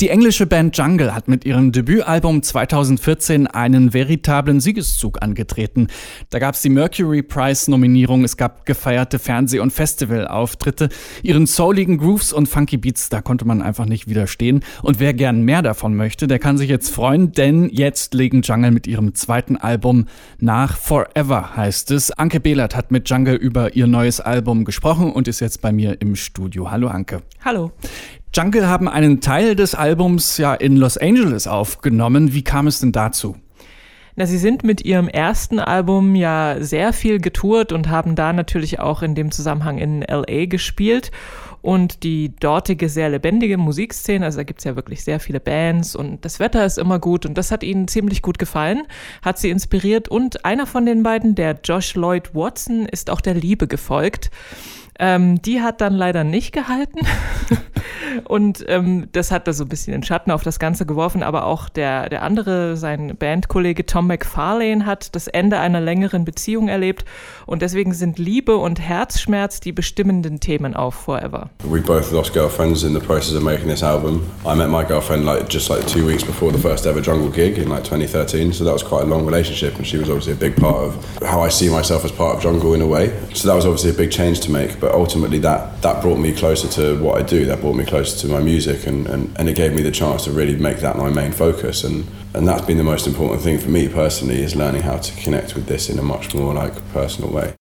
Die englische Band Jungle hat mit ihrem Debütalbum 2014 einen veritablen Siegeszug angetreten. Da gab es die Mercury Prize Nominierung, es gab gefeierte Fernseh- und Festivalauftritte. Ihren souligen Grooves und Funky Beats, da konnte man einfach nicht widerstehen. Und wer gern mehr davon möchte, der kann sich jetzt freuen, denn jetzt legen Jungle mit ihrem zweiten Album nach Forever heißt es. Anke Behlert hat mit Jungle über ihr neues Album gesprochen und ist jetzt bei mir im Studio. Hallo Anke. Hallo. Jungle haben einen Teil des Albums ja in Los Angeles aufgenommen. Wie kam es denn dazu? Na, sie sind mit ihrem ersten Album ja sehr viel getourt und haben da natürlich auch in dem Zusammenhang in LA gespielt. Und die dortige sehr lebendige Musikszene, also da gibt's ja wirklich sehr viele Bands und das Wetter ist immer gut und das hat ihnen ziemlich gut gefallen, hat sie inspiriert und einer von den beiden, der Josh Lloyd Watson, ist auch der Liebe gefolgt. Ähm, die hat dann leider nicht gehalten. und ähm, das hat da so ein bisschen den Schatten auf das Ganze geworfen. Aber auch der, der andere, sein Bandkollege Tom McFarlane, hat das Ende einer längeren Beziehung erlebt. Und deswegen sind Liebe und Herzschmerz die bestimmenden Themen auf Forever. We both lost girlfriends in the process of making this album. I met my girlfriend like just like two weeks before the first ever Jungle gig in like 2013. So that was quite a long relationship, and she was obviously a big part of how I see myself as part of Jungle in a way. So that was obviously a big change to make. But ultimately that that brought me closer to what I do. That brought me closer to my music, and, and, and it gave me the chance to really make that my main focus. And and that's been the most important thing for me personally is learning how to connect with this in a much more like personal way.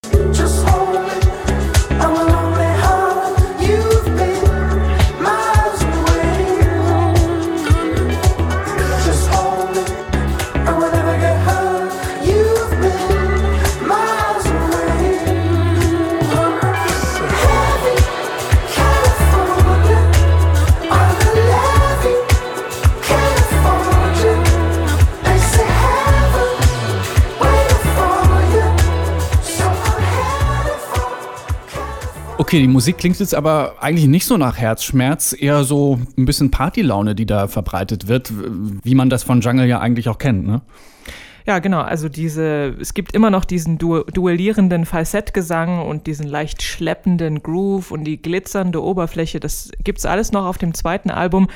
Okay, die Musik klingt jetzt aber eigentlich nicht so nach Herzschmerz, eher so ein bisschen Partylaune, die da verbreitet wird, wie man das von Jungle ja eigentlich auch kennt, ne? Ja, genau. Also diese, es gibt immer noch diesen du duellierenden Falsettgesang und diesen leicht schleppenden Groove und die glitzernde Oberfläche. Das gibt's alles noch auf dem zweiten Album.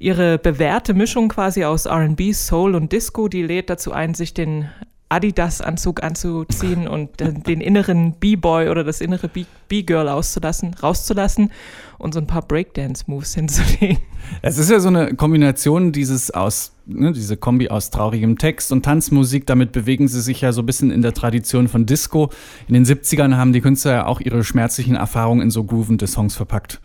Ihre bewährte Mischung quasi aus R&B, Soul und Disco, die lädt dazu ein, sich den Adidas-Anzug anzuziehen und den inneren B-Boy oder das innere B-Girl auszulassen, rauszulassen und so ein paar Breakdance-Moves hinzulegen. Es ist ja so eine Kombination dieses aus, ne, diese Kombi aus traurigem Text und Tanzmusik. Damit bewegen sie sich ja so ein bisschen in der Tradition von Disco. In den 70ern haben die Künstler ja auch ihre schmerzlichen Erfahrungen in so groovende Songs verpackt.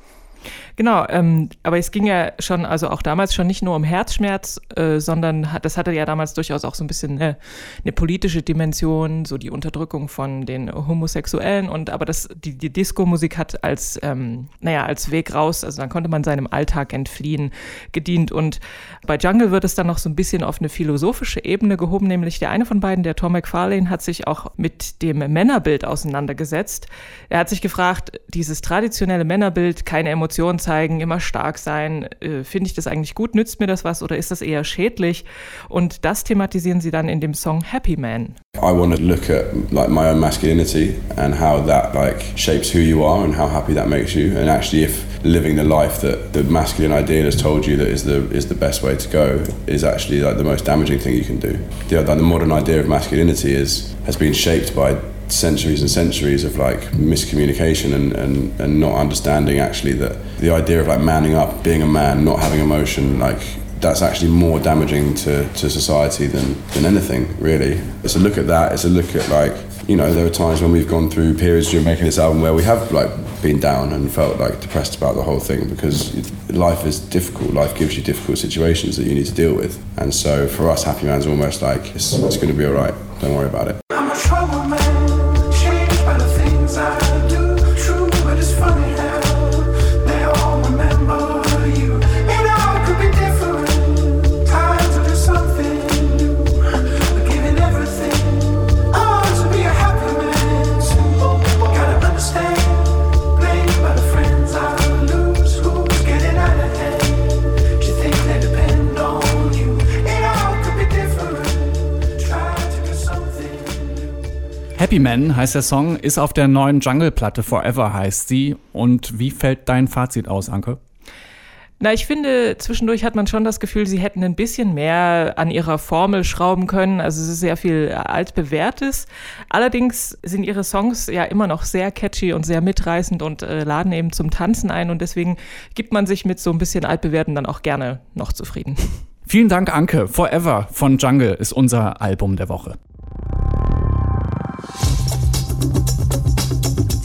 Genau, ähm, aber es ging ja schon, also auch damals schon nicht nur um Herzschmerz, äh, sondern hat, das hatte ja damals durchaus auch so ein bisschen eine, eine politische Dimension, so die Unterdrückung von den Homosexuellen und aber das, die, die Disco-Musik hat als, ähm, naja, als Weg raus, also dann konnte man seinem Alltag entfliehen, gedient und bei Jungle wird es dann noch so ein bisschen auf eine philosophische Ebene gehoben, nämlich der eine von beiden, der Tom McFarlane, hat sich auch mit dem Männerbild auseinandergesetzt. Er hat sich gefragt, dieses traditionelle Männerbild, keine Emotionen zeigen, immer stark sein. Äh, Finde ich das eigentlich gut? Nützt mir das was oder ist das eher schädlich? Und das thematisieren sie dann in dem Song Happy Man. I want to look at like my own masculinity and how that like shapes who you are and how happy that makes you. And actually, if living the life that the masculine ideal has told you that is the is the best way to go is actually like the most damaging thing you can do. The, like, the modern idea of masculinity is has been shaped by centuries and centuries of like miscommunication and, and, and not understanding actually that the idea of like manning up, being a man, not having emotion, like that's actually more damaging to, to society than, than anything really. It's a look at that, it's a look at like, you know, there are times when we've gone through periods during making this album where we have like been down and felt like depressed about the whole thing because life is difficult. Life gives you difficult situations that you need to deal with. And so for us, Happy Man's almost like it's, it's going to be all right. Don't worry about it. Happy Man heißt der Song, ist auf der neuen Jungle-Platte Forever heißt sie. Und wie fällt dein Fazit aus, Anke? Na, ich finde, zwischendurch hat man schon das Gefühl, sie hätten ein bisschen mehr an ihrer Formel schrauben können. Also es ist sehr viel altbewährtes. Allerdings sind ihre Songs ja immer noch sehr catchy und sehr mitreißend und äh, laden eben zum Tanzen ein. Und deswegen gibt man sich mit so ein bisschen altbewährten dann auch gerne noch zufrieden. Vielen Dank, Anke. Forever von Jungle ist unser Album der Woche.